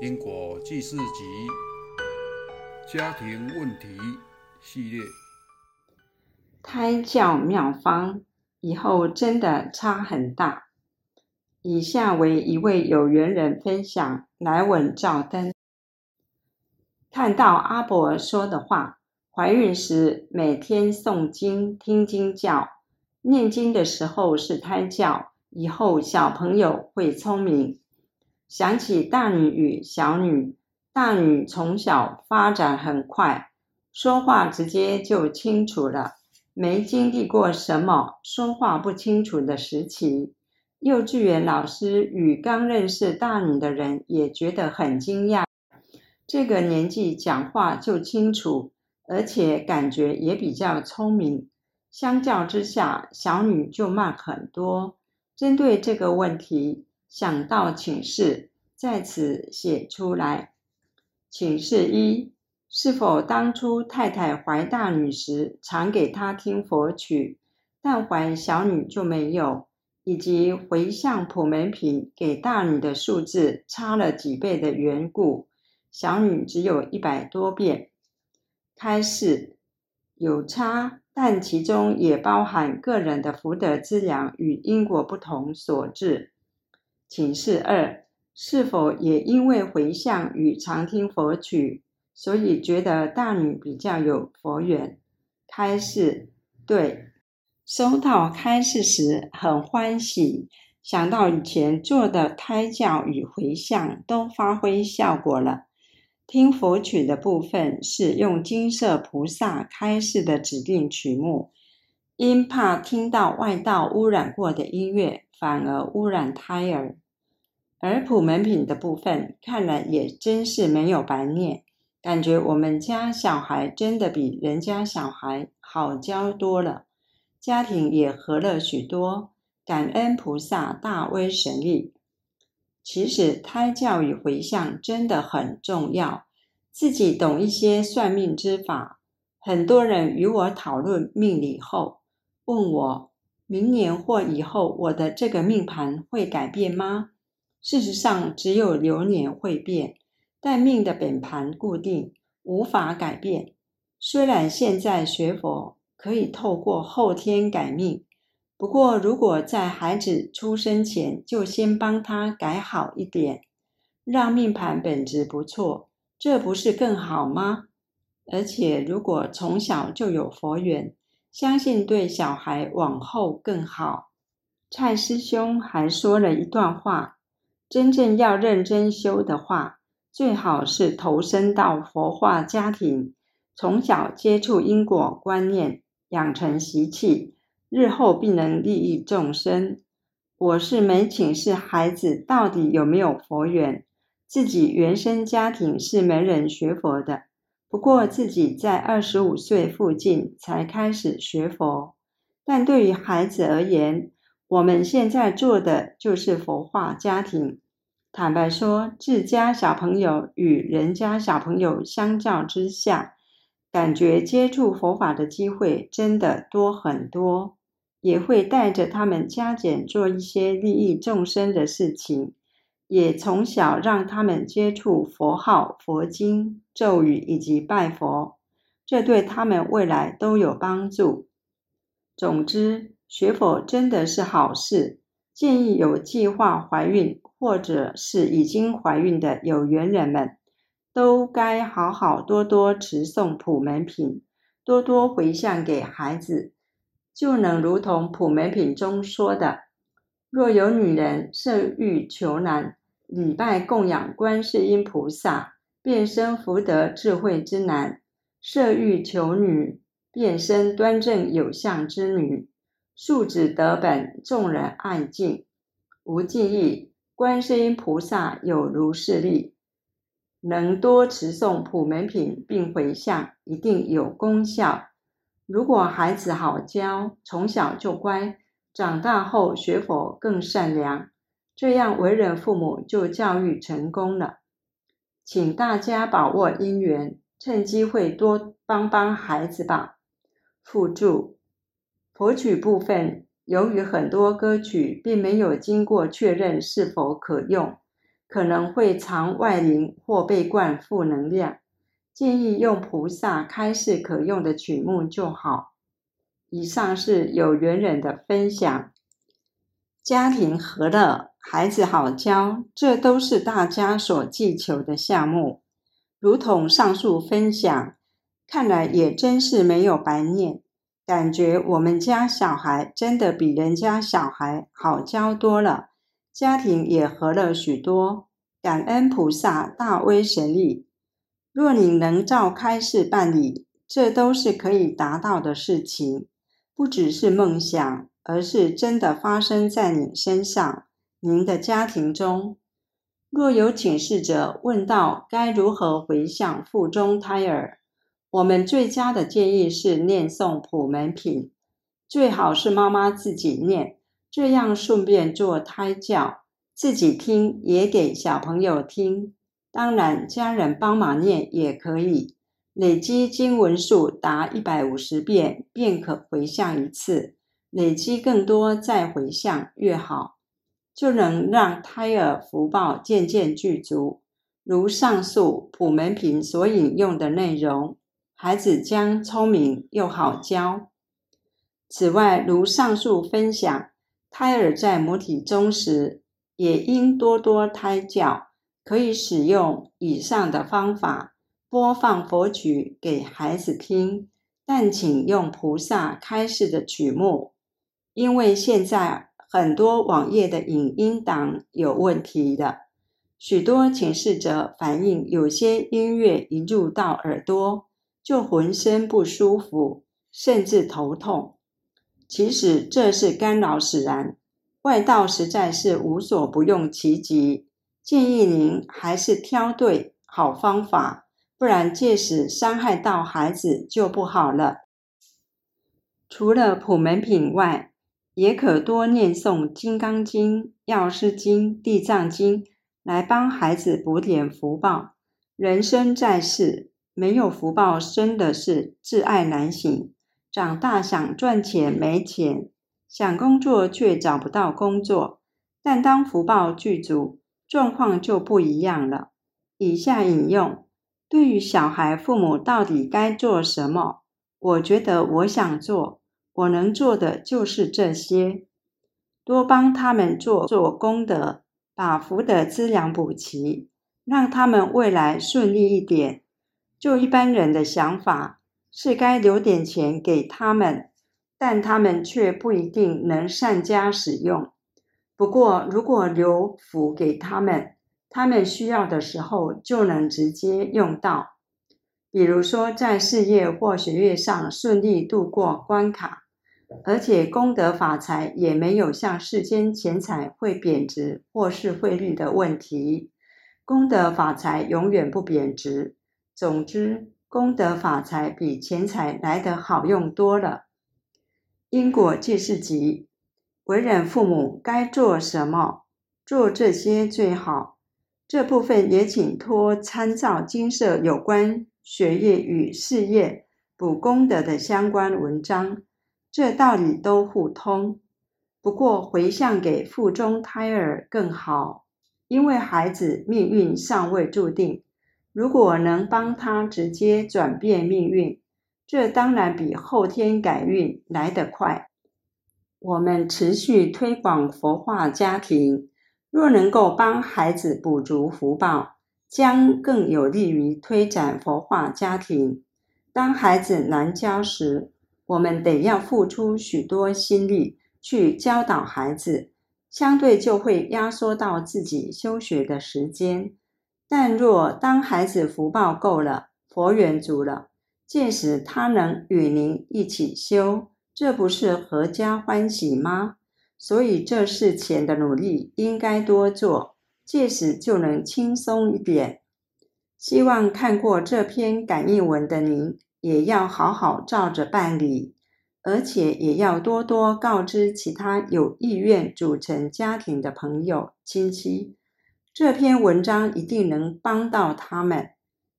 因果记事集家庭问题系列，胎教妙方以后真的差很大。以下为一位有缘人分享来稳照灯，看到阿伯说的话：怀孕时每天诵经听经教，念经的时候是胎教，以后小朋友会聪明。想起大女与小女，大女从小发展很快，说话直接就清楚了，没经历过什么说话不清楚的时期。幼稚园老师与刚认识大女的人也觉得很惊讶，这个年纪讲话就清楚，而且感觉也比较聪明。相较之下，小女就慢很多。针对这个问题。想到请示，在此写出来。请示一：是否当初太太怀大女时，常给她听佛曲，但怀小女就没有？以及回向普门品给大女的数字差了几倍的缘故，小女只有一百多遍。开示有差，但其中也包含个人的福德资粮与因果不同所致。请示二：是否也因为回向与常听佛曲，所以觉得大女比较有佛缘？开示：对，收到开示时很欢喜，想到以前做的胎教与回向都发挥效果了。听佛曲的部分是用金色菩萨开示的指定曲目，因怕听到外道污染过的音乐。反而污染胎儿，而普门品的部分看了也真是没有白念，感觉我们家小孩真的比人家小孩好教多了，家庭也和乐许多，感恩菩萨大威神力。其实胎教与回向真的很重要，自己懂一些算命之法，很多人与我讨论命理后，问我。明年或以后，我的这个命盘会改变吗？事实上，只有流年会变，但命的本盘固定，无法改变。虽然现在学佛可以透过后天改命，不过如果在孩子出生前就先帮他改好一点，让命盘本质不错，这不是更好吗？而且，如果从小就有佛缘。相信对小孩往后更好。蔡师兄还说了一段话：真正要认真修的话，最好是投身到佛化家庭，从小接触因果观念，养成习气，日后必能利益众生。我是没请示孩子到底有没有佛缘，自己原生家庭是没人学佛的。不过自己在二十五岁附近才开始学佛，但对于孩子而言，我们现在做的就是佛化家庭。坦白说，自家小朋友与人家小朋友相较之下，感觉接触佛法的机会真的多很多，也会带着他们加减做一些利益众生的事情。也从小让他们接触佛号、佛经、咒语以及拜佛，这对他们未来都有帮助。总之，学佛真的是好事。建议有计划怀孕或者是已经怀孕的有缘人们，都该好好多多持诵普门品，多多回向给孩子，就能如同普门品中说的：若有女人色欲求男。礼拜供养观世音菩萨，变身福德智慧之男；色欲求女，变身端正有相之女。素质得本，众人爱敬。无记忆，观世音菩萨有如是力，能多持诵普门品并回向，一定有功效。如果孩子好教，从小就乖，长大后学佛更善良。这样为人父母就教育成功了，请大家把握因缘，趁机会多帮帮孩子吧。附注：佛曲部分，由于很多歌曲并没有经过确认是否可用，可能会藏外灵或被灌负能量，建议用菩萨开示可用的曲目就好。以上是有缘人的分享。家庭和乐，孩子好教，这都是大家所寄求的项目。如同上述分享，看来也真是没有白念。感觉我们家小孩真的比人家小孩好教多了，家庭也和乐许多。感恩菩萨大威神力。若你能照开示办理，这都是可以达到的事情，不只是梦想。而是真的发生在你身上，您的家庭中。若有请示者问到该如何回向腹中胎儿，我们最佳的建议是念诵普门品，最好是妈妈自己念，这样顺便做胎教，自己听也给小朋友听。当然，家人帮忙念也可以，累积经文数达一百五十遍，便可回向一次。累积更多再回向越好，就能让胎儿福报渐渐具足。如上述普门品所引用的内容，孩子将聪明又好教。此外，如上述分享，胎儿在母体中时，也应多多胎教。可以使用以上的方法播放佛曲给孩子听，但请用菩萨开示的曲目。因为现在很多网页的影音档有问题的，许多请示者反映有些音乐一入到耳朵就浑身不舒服，甚至头痛。其实这是干扰使然，外道实在是无所不用其极。建议您还是挑对好方法，不然届时伤害到孩子就不好了。除了普门品外，也可多念诵《金刚经》《药师经》《地藏经》，来帮孩子补点福报。人生在世，没有福报，真的是挚爱难行。长大想赚钱没钱，想工作却找不到工作。但当福报具足，状况就不一样了。以下引用：对于小孩，父母到底该做什么？我觉得，我想做。我能做的就是这些，多帮他们做做功德，把福德资粮补齐，让他们未来顺利一点。就一般人的想法，是该留点钱给他们，但他们却不一定能善加使用。不过，如果留福给他们，他们需要的时候就能直接用到。比如说，在事业或学业上顺利度过关卡。而且功德法财也没有像世间钱财会贬值或是汇率的问题，功德法财永远不贬值。总之，功德法财比钱财来得好用多了。因果即是集，为人父母该做什么？做这些最好。这部分也请托参照金色有关学业与事业补功德的相关文章。这道理都互通，不过回向给腹中胎儿更好，因为孩子命运尚未注定。如果能帮他直接转变命运，这当然比后天改运来得快。我们持续推广佛化家庭，若能够帮孩子补足福报，将更有利于推展佛化家庭。当孩子难教时，我们得要付出许多心力去教导孩子，相对就会压缩到自己修学的时间。但若当孩子福报够了，佛缘足了，届时他能与您一起修，这不是阖家欢喜吗？所以这事前的努力应该多做，届时就能轻松一点。希望看过这篇感应文的您。也要好好照着办理，而且也要多多告知其他有意愿组成家庭的朋友亲戚，这篇文章一定能帮到他们。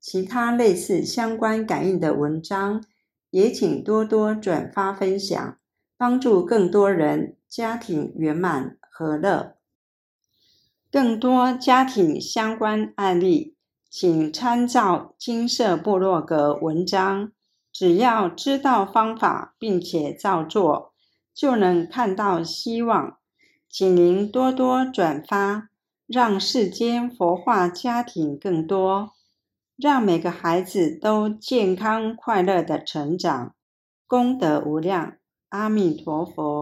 其他类似相关感应的文章，也请多多转发分享，帮助更多人家庭圆满和乐。更多家庭相关案例，请参照金色部落格文章。只要知道方法，并且照做，就能看到希望。请您多多转发，让世间佛化家庭更多，让每个孩子都健康快乐的成长，功德无量。阿弥陀佛。